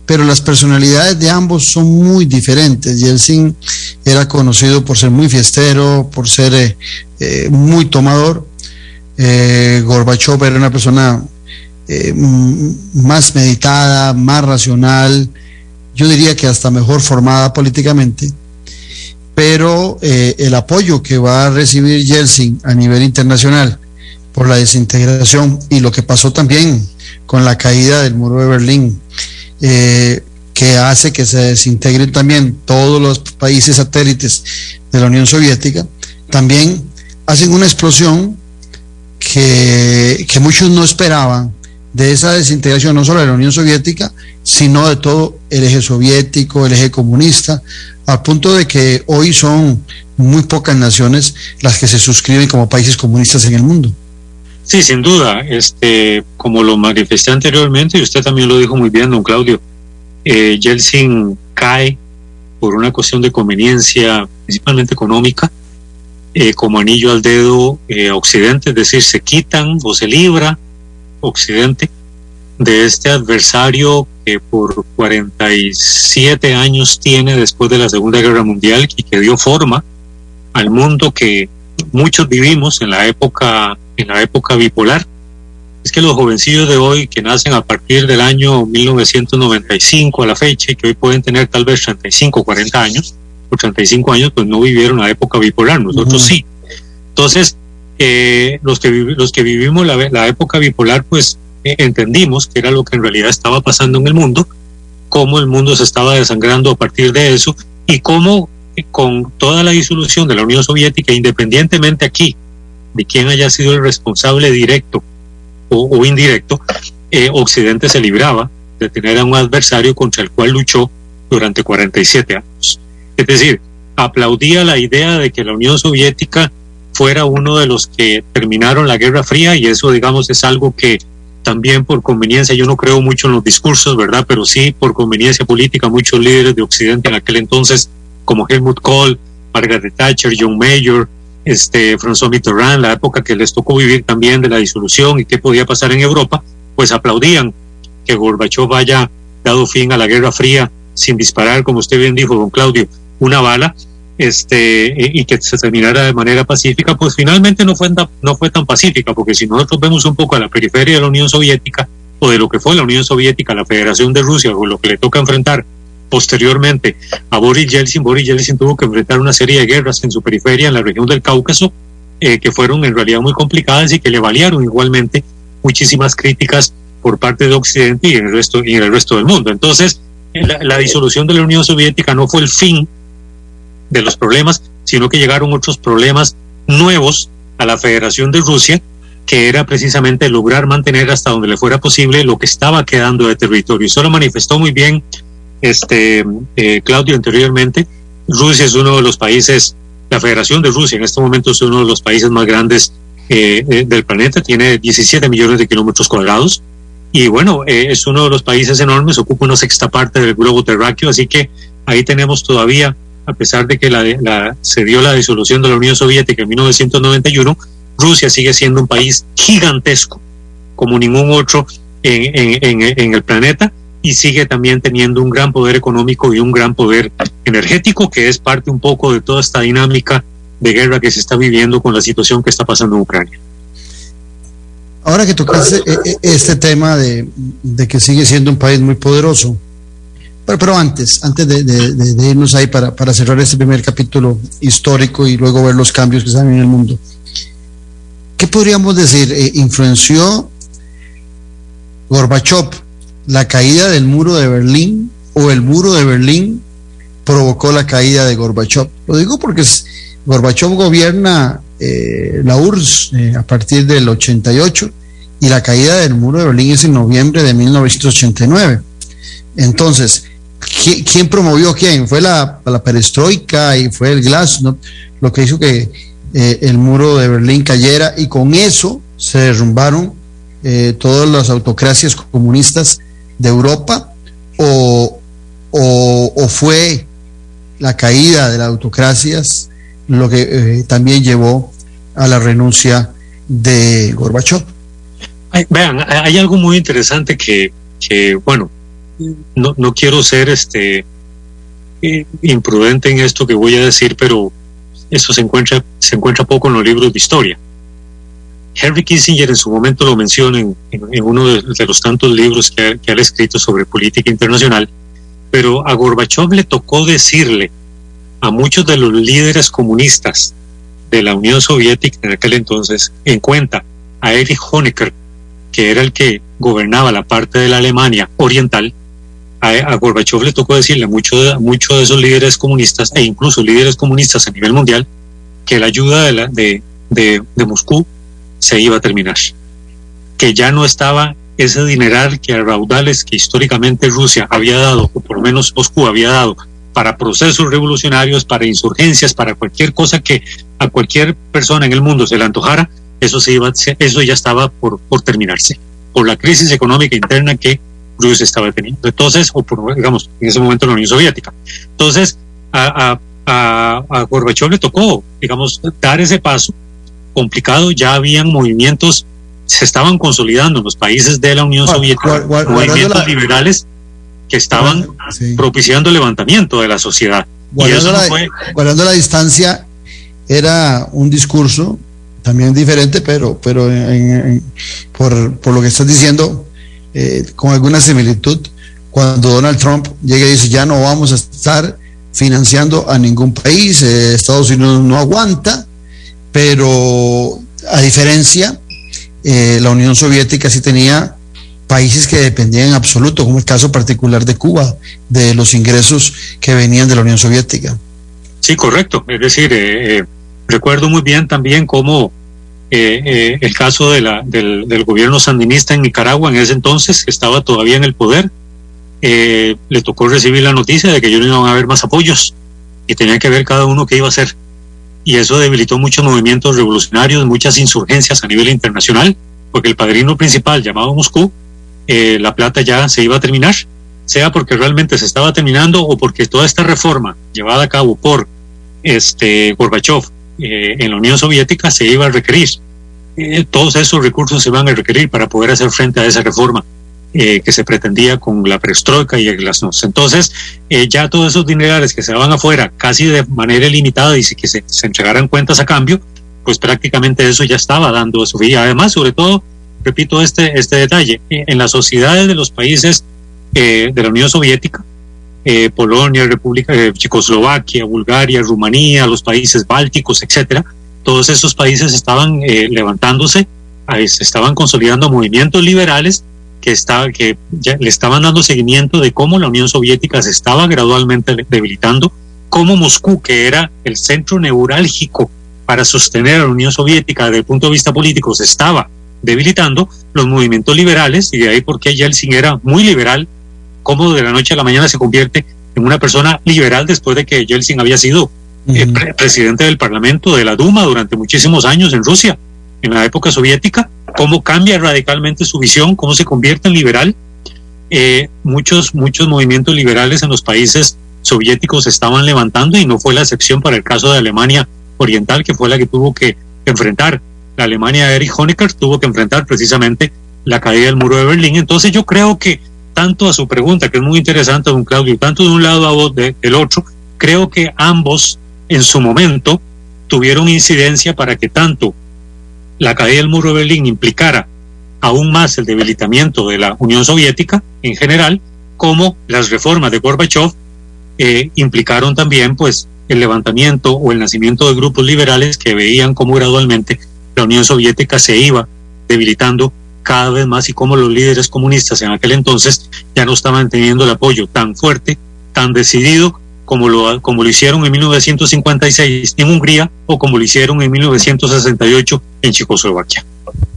[SPEAKER 6] pero las personalidades de ambos son muy diferentes. Yeltsin era conocido por ser muy fiestero, por ser eh, eh, muy tomador. Eh, Gorbachev era una persona más meditada, más racional, yo diría que hasta mejor formada políticamente. Pero el apoyo que va a recibir Yeltsin a nivel internacional por la desintegración y lo que pasó también con la caída del muro de Berlín, eh, que hace que se desintegren también todos los países satélites de la Unión Soviética, también hacen una explosión que, que muchos no esperaban de esa desintegración, no solo de la Unión Soviética, sino de todo el eje soviético, el eje comunista, al punto de que hoy son muy pocas naciones las que se suscriben como países comunistas en el mundo.
[SPEAKER 11] Sí, sin duda. Este, como lo manifesté anteriormente, y usted también lo dijo muy bien, don Claudio, eh, Yeltsin cae por una cuestión de conveniencia, principalmente económica, eh, como anillo al dedo eh, Occidente, es decir, se quitan o se libra Occidente de este adversario que por 47 años tiene después de la Segunda Guerra Mundial y que dio forma al mundo que muchos vivimos en la época en la época bipolar. Es que los jovencillos de hoy que nacen a partir del año 1995 a la fecha y que hoy pueden tener tal vez 35 o 40 años, por 35 años, pues no vivieron la época bipolar, nosotros uh -huh. sí. Entonces, eh, los, que los que vivimos la, la época bipolar, pues eh, entendimos que era lo que en realidad estaba pasando en el mundo, cómo el mundo se estaba desangrando a partir de eso y cómo eh, con toda la disolución de la Unión Soviética, independientemente aquí de quién haya sido el responsable directo o, o indirecto, eh, Occidente se libraba de tener a un adversario contra el cual luchó durante 47 años. Es decir, aplaudía la idea de que la Unión Soviética fuera uno de los que terminaron la Guerra Fría y eso, digamos, es algo que también por conveniencia, yo no creo mucho en los discursos, ¿verdad? Pero sí por conveniencia política, muchos líderes de Occidente en aquel entonces, como Helmut Kohl, Margaret Thatcher, John Mayer, este, François Mitterrand, la época que les tocó vivir también de la disolución y qué podía pasar en Europa, pues aplaudían que Gorbachev haya dado fin a la Guerra Fría sin disparar, como usted bien dijo, don Claudio, una bala, este, y que se terminara de manera pacífica, pues finalmente no fue, no fue tan pacífica, porque si nosotros vemos un poco a la periferia de la Unión Soviética, o de lo que fue la Unión Soviética, la Federación de Rusia, o lo que le toca enfrentar posteriormente a Boris Yeltsin, Boris Yeltsin tuvo que enfrentar una serie de guerras en su periferia, en la región del Cáucaso, eh, que fueron en realidad muy complicadas y que le valieron igualmente muchísimas críticas por parte de Occidente y en el resto, y en el resto del mundo. Entonces, la, disolución de la Unión Soviética no fue el fin de los problemas, sino que llegaron otros problemas nuevos a la Federación de Rusia, que era precisamente lograr mantener hasta donde le fuera posible lo que estaba quedando de territorio. Eso lo manifestó muy bien este eh, Claudio anteriormente. Rusia es uno de los países, la Federación de Rusia en este momento es uno de los países más grandes eh, eh, del planeta, tiene 17 millones de kilómetros cuadrados y bueno, es uno de los países enormes, ocupa una sexta parte del globo terráqueo, así que ahí tenemos todavía a pesar de que la, se dio la disolución de la Unión Soviética en 1991, Rusia sigue siendo un país gigantesco, como ningún otro en, en, el planeta, y sigue también teniendo un gran poder económico y un gran poder energético, que es parte un poco de toda esta dinámica de guerra que se está viviendo con la situación que está pasando en Ucrania.
[SPEAKER 6] Ahora que tocaste este tema de, de que sigue siendo un país muy poderoso, pero, pero antes, antes de, irnos ahí para, para cerrar este primer capítulo histórico y luego ver los cambios que dan en el mundo, ¿qué podríamos decir? Eh, ¿Influenció Gorbachev la caída del muro de Berlín o el muro de Berlín provocó la caída de Gorbachev? Lo digo porque Gorbachev gobierna eh, la URSS eh, a partir del 88 y la caída del muro de Berlín es en noviembre de 1989. Entonces, ¿quién promovió quién? Fue la, la perestroika y fue el glas, ¿no? lo que hizo que eh, el muro de Berlín cayera y con eso se derrumbaron todas las autocracias comunistas de Europa o, o, fue la caída de las autocracias lo que eh, también llevó a la renuncia de Gorbachev.
[SPEAKER 11] Ay, vean, hay algo muy interesante que, que bueno, no, no quiero ser este eh, imprudente en esto que voy a decir, pero eso se encuentra, se encuentra poco en los libros de historia. Henry Kissinger en su momento lo menciona en, uno de, los tantos libros que ha, escrito sobre política internacional, pero a Gorbachev le tocó decirle a muchos de los líderes comunistas de la Unión Soviética en aquel entonces, en cuenta a Erich Honecker, que era el que gobernaba la parte de la Alemania oriental, a, a Gorbachev le tocó decirle a muchos de, esos líderes comunistas e incluso líderes comunistas a nivel mundial que la ayuda de Moscú se iba a terminar, que ya no estaba ese dineral que a raudales que históricamente Rusia había dado, o por lo menos Moscú había dado, para procesos revolucionarios, para insurgencias, para cualquier cosa que a cualquier persona en el mundo se le antojara, eso, se iba, eso ya estaba por, por terminarse, por la crisis económica interna que Rusia estaba teniendo. Entonces, o por, digamos, en ese momento la Unión Soviética. Entonces, a, a, a, a Gorbachev le tocó, digamos, dar ese paso complicado. Ya habían movimientos, se estaban consolidando en los países de la Unión Soviética, movimientos la, liberales que estaban sí. propiciando el levantamiento de la sociedad.
[SPEAKER 6] Guardando, la, no fue... guardando la distancia, era un discurso también diferente, pero, pero en, en, por, por lo que estás diciendo, eh, con alguna similitud cuando Donald Trump llega y dice ya no vamos a estar financiando a ningún país, eh, Estados Unidos no aguanta, pero a diferencia, eh, la Unión Soviética sí tenía países que dependían en absoluto, como el caso particular de Cuba, de los ingresos que venían de la Unión Soviética.
[SPEAKER 11] Sí, correcto. Es decir, eh, eh, recuerdo muy bien también cómo el caso de la, del, del, gobierno sandinista en Nicaragua en ese entonces, que estaba todavía en el poder, le tocó recibir la noticia de que yo no iban a haber más apoyos y tenía que ver cada uno qué iba a hacer. Y eso debilitó muchos movimientos revolucionarios, muchas insurgencias a nivel internacional, porque el padrino principal, llamado Moscú, la plata ya se iba a terminar sea porque realmente se estaba terminando o porque toda esta reforma llevada a cabo por este Gorbachev eh, en la Unión Soviética se iba a requerir. Eh, todos esos recursos se van a requerir para poder hacer frente a esa reforma eh, que se pretendía con la perestroika y el glasnost. Entonces, ya todos esos dinerales que se daban afuera casi de manera ilimitada y que se, se entregaran cuentas a cambio, pues prácticamente eso ya estaba dando su vida. Además, sobre todo, repito este, este detalle, en las sociedades de los países eh, de la Unión Soviética, eh, Polonia, República, eh, Checoslovaquia, Bulgaria, Rumanía, los países bálticos, etcétera, todos esos países estaban levantándose, se estaban consolidando movimientos liberales que, estaba, que ya le estaban dando seguimiento de cómo la Unión Soviética se estaba gradualmente debilitando, cómo Moscú, que era el centro neurálgico para sostener a la Unión Soviética desde el punto de vista político, se estaba debilitando los movimientos liberales y de ahí porque Yeltsin era muy liberal cómo de la noche a la mañana se convierte en una persona liberal después de que Yeltsin había sido eh, presidente del Parlamento de la Duma durante muchísimos años en Rusia, en la época soviética, cómo cambia radicalmente su visión, cómo se convierte en liberal. Eh, muchos, muchos movimientos liberales en los países soviéticos estaban levantando y no fue la excepción para el caso de Alemania Oriental, que fue la que tuvo que enfrentar. La Alemania de Erich Honecker tuvo que enfrentar precisamente la caída del muro de Berlín. Entonces yo creo que tanto a su pregunta, que es muy interesante, don Claudio, tanto de un lado a vos del otro, creo que ambos en su momento tuvieron incidencia para que tanto la caída del muro de Berlín implicara aún más el debilitamiento de la Unión Soviética en general, como las reformas de Gorbachev eh, implicaron también pues el levantamiento o el nacimiento de grupos liberales que veían cómo gradualmente la Unión Soviética se iba debilitando cada vez más y como los líderes comunistas en aquel entonces ya no estaban teniendo el apoyo tan fuerte, tan decidido como lo, como lo hicieron en 1956 en Hungría o como lo hicieron en 1968 en Checoslovaquia.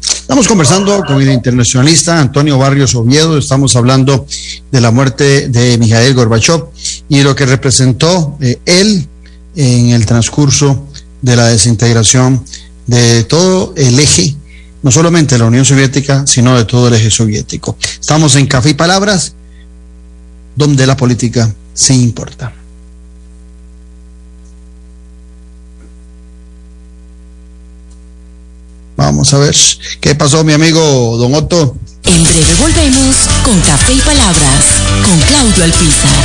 [SPEAKER 6] Estamos conversando con el internacionalista Antonio Barrios Oviedo, estamos hablando de la muerte de Mijael Gorbachev y lo que representó eh, él en el transcurso de la desintegración de todo el eje no solamente de la Unión Soviética, sino de todo el eje soviético. Estamos en Café y Palabras, donde la política sí importa. Vamos a ver qué pasó, mi amigo Don Otto.
[SPEAKER 5] En breve volvemos con Café y Palabras, con Claudio Alpizar.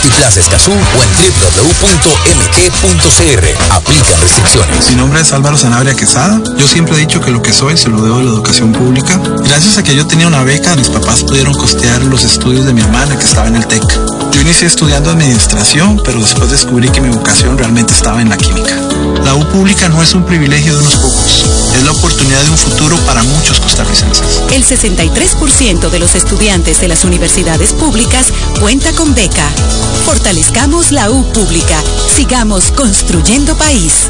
[SPEAKER 12] Multiplaza Escazú o en www.mg.cr. Aplican restricciones.
[SPEAKER 7] Mi nombre es Álvaro Sanabria Quesada. Yo siempre he dicho que lo que soy se lo debo a la educación pública. Gracias a que yo tenía una beca, mis papás pudieron costear los estudios de mi hermana que estaba en el TEC. Yo inicié estudiando administración, pero después descubrí que mi vocación realmente estaba en la química. La U pública no es un privilegio de unos pocos, es la oportunidad de un futuro para muchos costarricenses.
[SPEAKER 5] El 63% de los estudiantes de las universidades públicas cuenta con beca. Fortalezcamos la U pública. Sigamos construyendo país.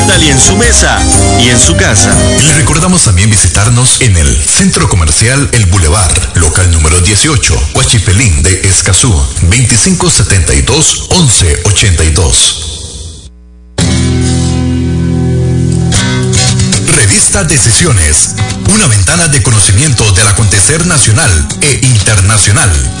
[SPEAKER 8] a Italia en su mesa y en su casa.
[SPEAKER 9] Le recordamos también visitarnos en el Centro Comercial El Boulevard, local número 18, Huachipelín de Escazú, 2572-1182. Revista Decisiones, una ventana de conocimiento del acontecer nacional e internacional.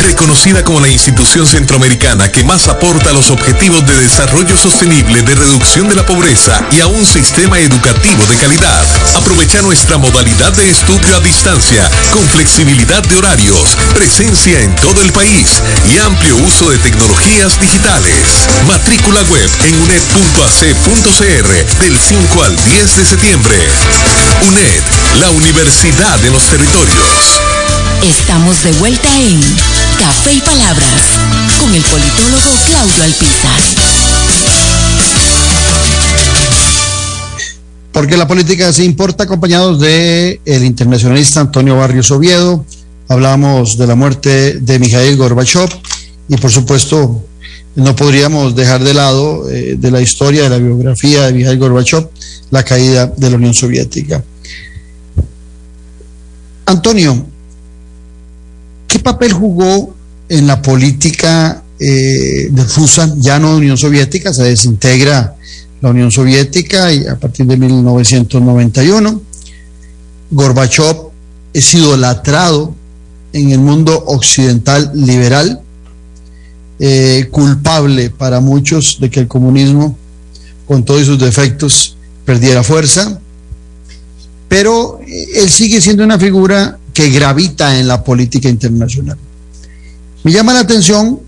[SPEAKER 10] reconocida como la institución centroamericana que más aporta a los objetivos de desarrollo sostenible, de reducción de la pobreza y a un sistema educativo de calidad. Aprovecha nuestra modalidad de estudio a distancia, con flexibilidad de horarios, presencia en todo el país y amplio uso de tecnologías digitales. Matrícula web en uned.ac.cr del 5 al 10 de septiembre. UNED, la Universidad de los Territorios.
[SPEAKER 5] Estamos de vuelta en Café y Palabras con el politólogo Claudio Alpizar.
[SPEAKER 6] Porque la política se importa, acompañados de el internacionalista Antonio Barrios Oviedo. Hablamos de la muerte de Mikhail Gorbachev y, por supuesto, no podríamos dejar de lado eh, de la historia, de la biografía de Mikhail Gorbachev, la caída de la Unión Soviética. Antonio, ¿qué papel jugó en la política eh, de Rusia, ya no Unión Soviética, se desintegra la Unión Soviética y a partir de 1991? Gorbachev es idolatrado en el mundo occidental liberal, eh, culpable para muchos de que el comunismo, con todos sus defectos, perdiera fuerza, pero él sigue siendo una figura que gravita en la política internacional. Me llama la atención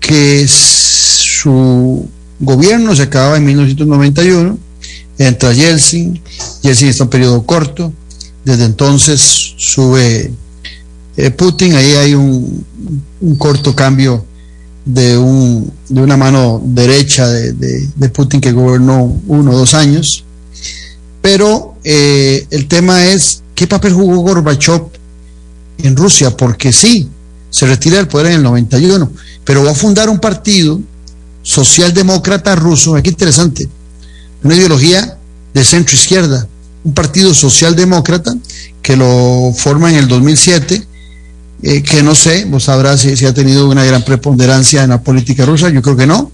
[SPEAKER 6] que su gobierno se acaba en 1991, entra Yeltsin, Yeltsin está en un periodo corto, desde entonces sube eh, Putin, ahí hay un, corto cambio de, un, de, una mano derecha de, de, de, Putin que gobernó uno o dos años. Pero eh, el tema es qué papel jugó Gorbachev en Rusia, porque sí, se retira del poder en el 91, pero va a fundar un partido socialdemócrata ruso, qué interesante, una ideología de centro izquierda, un partido socialdemócrata que lo forma en el 2007 eh, que no sé, vos sabrás si, si, ha tenido una gran preponderancia en la política rusa, yo creo que no.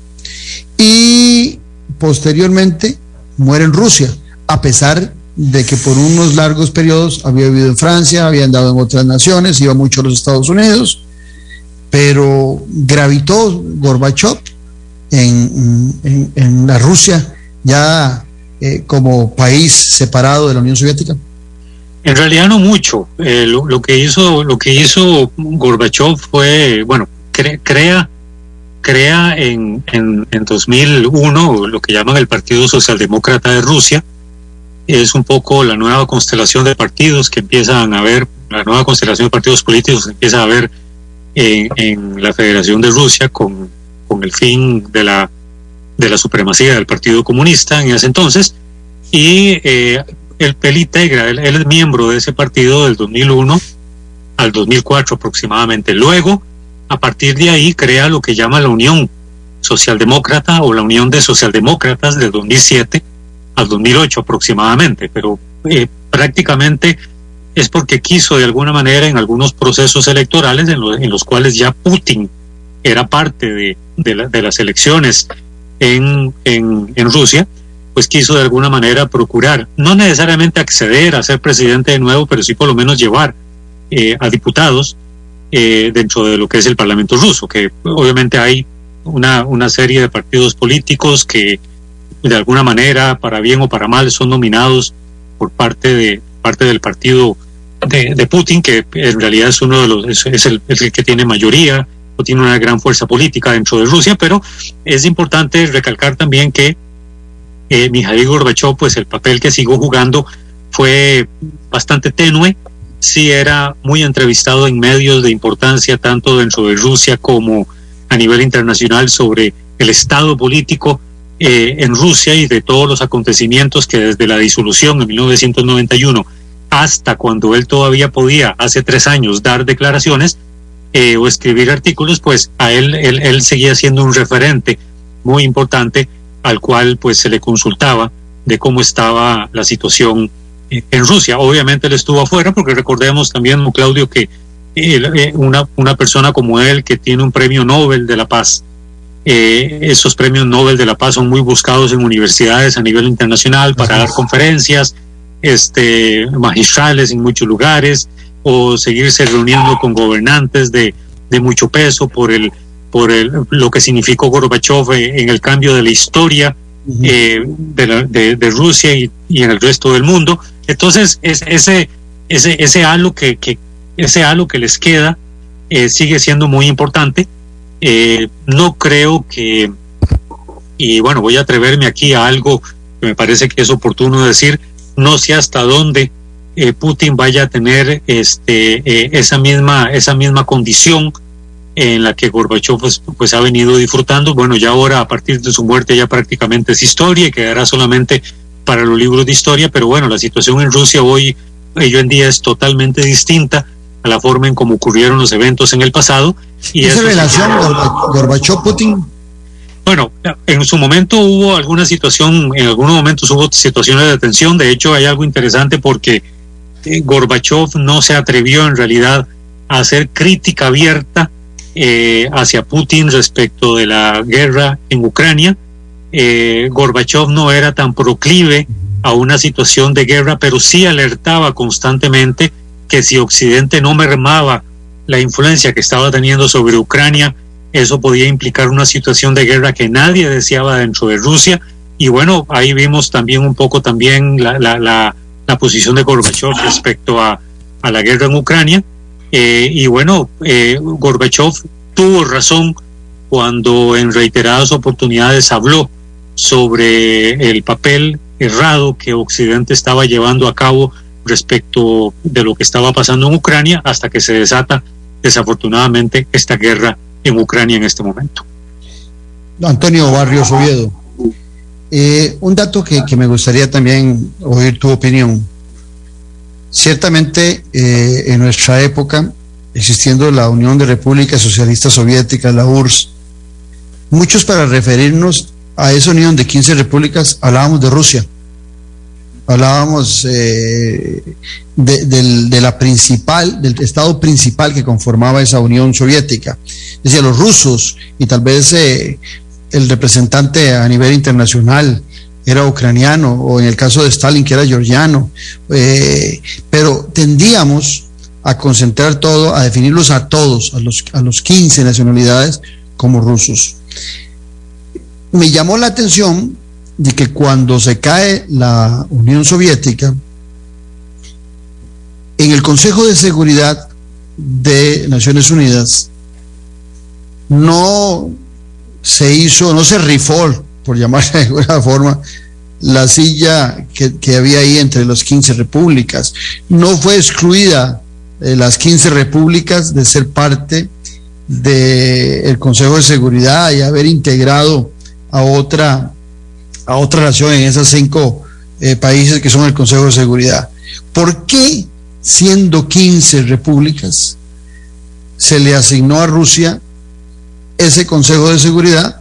[SPEAKER 6] Y posteriormente muere en Rusia, a pesar de que por unos largos periodos había vivido en Francia, había andado en otras naciones, iba mucho a los Estados Unidos, pero gravitó Gorbachev en, en, en la Rusia ya eh, como país separado de la Unión Soviética.
[SPEAKER 11] En realidad no mucho. Eh, lo, lo, que hizo, lo que hizo Gorbachev fue, bueno, cre, crea, crea en, en, en, 2001 lo que llaman el Partido Socialdemócrata de Rusia. Es un poco la nueva constelación de partidos que empiezan a ver, la nueva constelación de partidos políticos que empieza a ver en, la Federación de Rusia con, con el fin de la, de la supremacía del Partido Comunista en ese entonces. Y eh, él, él integra, él, él, es miembro de ese partido del 2001 al 2004 aproximadamente. Luego, a partir de ahí, crea lo que llama la Unión Socialdemócrata o la Unión de Socialdemócratas del 2007 al 2008 aproximadamente, pero eh, prácticamente es porque quiso de alguna manera en algunos procesos electorales en, lo, en los cuales ya Putin era parte de, de, la, de las elecciones en, Rusia, pues quiso de alguna manera procurar, no necesariamente acceder a ser presidente de nuevo, pero sí por lo menos llevar eh, a diputados eh, dentro de lo que es el Parlamento ruso, que obviamente hay una serie de partidos políticos que de alguna manera, para bien o para mal, son nominados por parte de parte del partido de, Putin, que en realidad es uno de los es, el, que tiene mayoría o tiene una gran fuerza política dentro de Rusia, pero es importante recalcar también que eh, Mikhail Gorbachev, pues el papel que siguió jugando fue bastante tenue, sí era muy entrevistado en medios de importancia tanto dentro de Rusia como a nivel internacional sobre el estado político eh, en Rusia y de todos los acontecimientos que desde la disolución en 1991 hasta cuando él todavía podía, hace tres años, dar declaraciones eh, o escribir artículos, pues a él, él, seguía siendo un referente muy importante al cual pues se le consultaba de cómo estaba la situación eh, en Rusia. Obviamente él estuvo afuera porque recordemos también, Claudio, que una, una persona como él que tiene un premio Nobel de la Paz, eh, esos premios Nobel de la Paz son muy buscados en universidades a nivel internacional para dar conferencias este, magistrales en muchos lugares o seguirse reuniendo con gobernantes de, de mucho peso por el por el, lo que significó Gorbachev en el cambio de la historia eh, de, la, de, de, Rusia y, y, en el resto del mundo. Entonces, es, ese, ese, ese, halo que, que, ese halo que les queda eh, sigue siendo muy importante. Eh, no creo que, y bueno, voy a atreverme aquí a algo que me parece que es oportuno decir, no sé hasta dónde eh, Putin vaya a tener este, eh, esa, misma, esa misma condición en la que Gorbachev pues, pues, ha venido disfrutando. Bueno, ya ahora a partir de su muerte ya prácticamente es historia y quedará solamente para los libros de historia, pero bueno, la situación en Rusia hoy, hoy en día es totalmente distinta a la forma en cómo ocurrieron los eventos en el pasado.
[SPEAKER 6] Y ¿Esa relación Gorbachev-Putin?
[SPEAKER 11] Bueno, en su momento hubo alguna situación, en algunos momentos hubo situaciones de tensión, de hecho hay algo interesante porque eh, Gorbachev no se atrevió en realidad a hacer crítica abierta eh, hacia Putin respecto de la guerra en Ucrania. Eh, Gorbachev no era tan proclive a una situación de guerra, pero sí alertaba constantemente que si Occidente no mermaba la influencia que estaba teniendo sobre Ucrania, eso podía implicar una situación de guerra que nadie deseaba dentro de Rusia. Y bueno, ahí vimos también un poco también la, la, la, posición de Gorbachev respecto a, a la guerra en Ucrania. Eh, y bueno, eh, Gorbachev tuvo razón cuando en reiteradas oportunidades habló sobre el papel errado que Occidente estaba llevando a cabo respecto de lo que estaba pasando en Ucrania hasta que se desata desafortunadamente esta guerra en Ucrania en este momento.
[SPEAKER 6] Antonio Barrios Oviedo, eh, un dato que, me gustaría también oír tu opinión. Ciertamente eh, en nuestra época, existiendo la Unión de Repúblicas Socialistas Soviéticas, la URSS, muchos para referirnos a esa unión de 15 repúblicas hablábamos de Rusia, hablábamos eh, de, la principal, del estado principal que conformaba esa Unión Soviética. Decía, los rusos y tal vez eh, el representante a nivel internacional era ucraniano, o en el caso de Stalin, que era georgiano, eh, pero tendíamos a concentrar todo, a definirlos a todos, a los, a los 15 nacionalidades como rusos. Me llamó la atención de que cuando se cae la Unión Soviética, en el Consejo de Seguridad de Naciones Unidas no se hizo, no se rifó, por llamarse de alguna forma, la silla que, había ahí entre las 15 repúblicas. No fue excluida eh, las 15 repúblicas de ser parte del de Consejo de Seguridad y haber integrado a otra, a otra nación en esos cinco eh, países que son el Consejo de Seguridad. ¿Por qué, siendo 15 repúblicas, se le asignó a Rusia ese Consejo de Seguridad?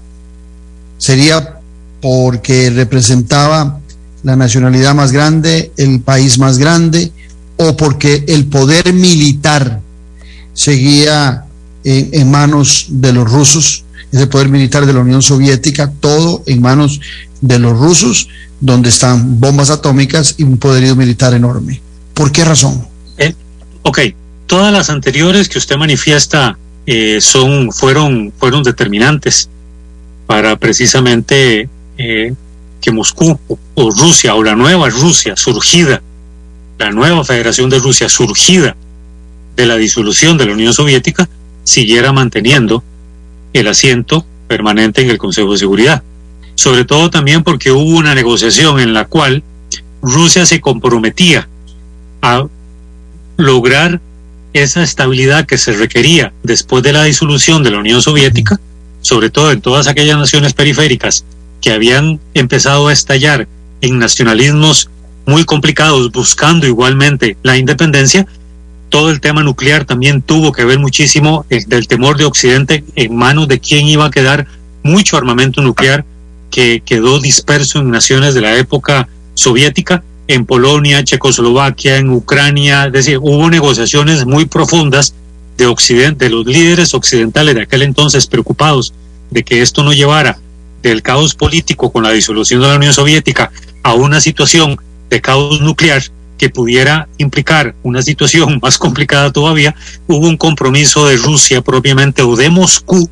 [SPEAKER 6] Sería porque representaba la nacionalidad más grande, el país más grande, o porque el poder militar seguía en, en, manos de los rusos, ese poder militar de la Unión Soviética, todo en manos de los rusos, donde están bombas atómicas y un poderío militar enorme. ¿Por qué razón?
[SPEAKER 11] Eh, ok, todas las anteriores que usted manifiesta eh, son, fueron, fueron determinantes para precisamente eh, que Moscú o, o Rusia o la nueva Rusia surgida, la nueva Federación de Rusia surgida de la disolución de la Unión Soviética, siguiera manteniendo el asiento permanente en el Consejo de Seguridad. Sobre todo también porque hubo una negociación en la cual Rusia se comprometía a lograr esa estabilidad que se requería después de la disolución de la Unión Soviética, sobre todo en todas aquellas naciones periféricas que habían empezado a estallar en nacionalismos muy complicados buscando igualmente la independencia, todo el tema nuclear también tuvo que ver muchísimo el, del temor de Occidente en manos de quién iba a quedar mucho armamento nuclear que quedó disperso en naciones de la época soviética, en Polonia, Checoslovaquia, en Ucrania, es decir, hubo negociaciones muy profundas de Occidente, de los líderes occidentales de aquel entonces preocupados de que esto no llevara del caos político con la disolución de la Unión Soviética a una situación de caos nuclear que pudiera implicar una situación más complicada todavía, hubo un compromiso de Rusia propiamente o de Moscú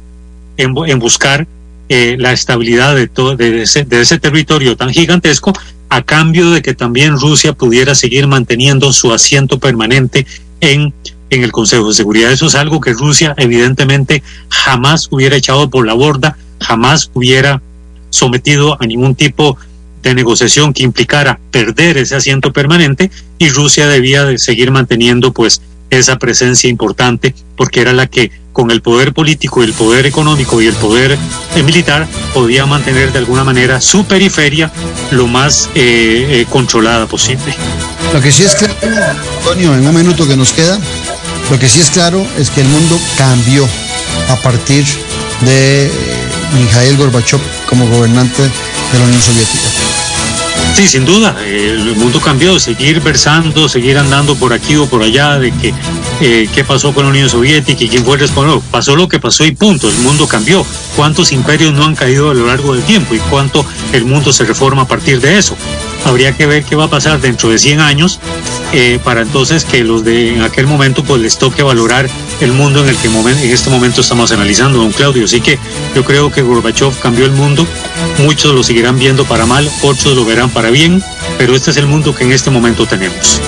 [SPEAKER 11] en, en buscar eh, la estabilidad de, todo, de, ese, de ese territorio tan gigantesco a cambio de que también Rusia pudiera seguir manteniendo su asiento permanente en, en el Consejo de Seguridad. Eso es algo que Rusia evidentemente jamás hubiera echado por la borda, jamás hubiera sometido a ningún tipo de negociación que implicara perder ese asiento permanente y Rusia debía de seguir manteniendo pues esa presencia importante porque era la que con el poder político, el poder económico y el poder eh, militar podía mantener de alguna manera su periferia lo más eh, eh, controlada posible.
[SPEAKER 6] Lo que sí es claro, Antonio, en un minuto que nos queda, lo que sí es claro es que el mundo cambió a partir de Mikhail Gorbachev como gobernante de la Unión Soviética.
[SPEAKER 11] Sí, sin duda, el mundo cambió, seguir versando, seguir andando por aquí o por allá de que eh, qué pasó con la Unión Soviética y quién fue el responsable. Pasó lo que pasó y punto, el mundo cambió. ¿Cuántos imperios no han caído a lo largo del tiempo y cuánto el mundo se reforma a partir de eso? Habría que ver qué va a pasar dentro de 100 años eh, para entonces que los de en aquel momento pues les toque valorar el mundo en el que momen- en este momento estamos analizando, don Claudio. Así que yo creo que Gorbachev cambió el mundo, muchos lo seguirán viendo para mal, otros lo verán para bien, pero este es el mundo que en este momento tenemos.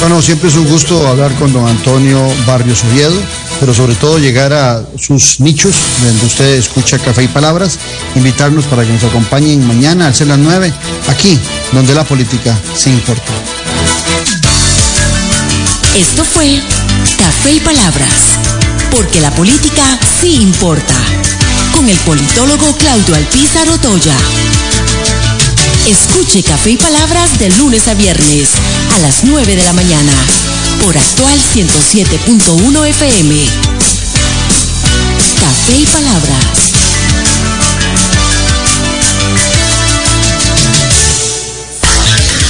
[SPEAKER 6] Bueno, siempre es un gusto hablar con don Antonio Barrios Oviedo, pero sobre todo llegar a sus nichos, donde usted escucha Café y Palabras, invitarnos para que nos acompañen mañana al ser las 9, aquí, donde la política sí importa.
[SPEAKER 5] Esto fue Café y Palabras, porque la política sí importa, con el politólogo Claudio Alpizar Otoya. Escuche Café y Palabras de lunes a viernes a las 9 de la mañana por actual 107.1 FM. Café y Palabras.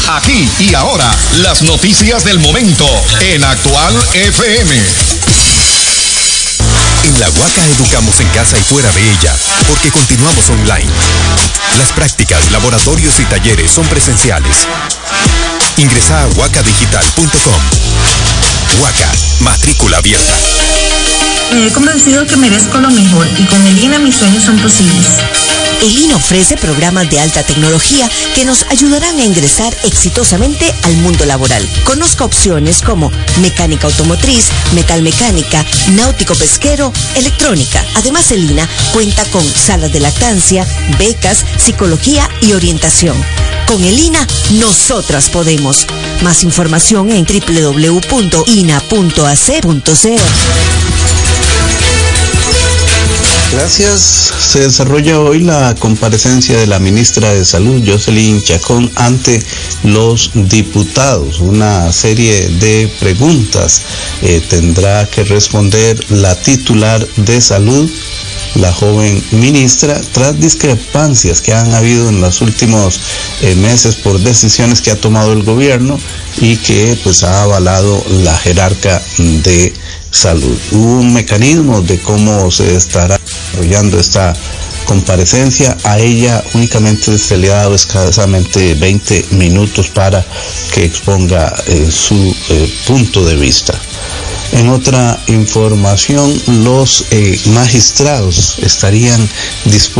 [SPEAKER 9] Aquí y ahora, las noticias del momento en Actual FM. En la Huaca educamos en casa y fuera de ella, porque continuamos online. Las prácticas, laboratorios y talleres son presenciales. Ingresa a huacadigital.com. Huaca, matrícula abierta.
[SPEAKER 13] Me he convencido que merezco lo mejor y con el INA mis sueños son posibles.
[SPEAKER 14] El INA ofrece programas de alta tecnología que nos ayudarán a ingresar exitosamente al mundo laboral. Conozca opciones como mecánica automotriz, metalmecánica, náutico pesquero, electrónica. Además, el INA cuenta con salas de lactancia, becas, psicología y orientación. Con el INA, nosotras podemos. Más información en www.ina.ac.cr.
[SPEAKER 15] Gracias. Se desarrolla hoy la comparecencia de la ministra de Salud, Jocelyn Chacón, ante los diputados. Una serie de preguntas eh, tendrá que responder la titular de salud, la joven ministra, tras discrepancias que han habido en los últimos eh, meses por decisiones que ha tomado el gobierno y que pues ha avalado la jerarca de salud. Hubo un mecanismo de cómo se estará esta comparecencia. A ella únicamente se le ha dado escasamente 20 minutos para que exponga eh, su eh, punto de vista. En otra información, los eh, magistrados estarían dispuestos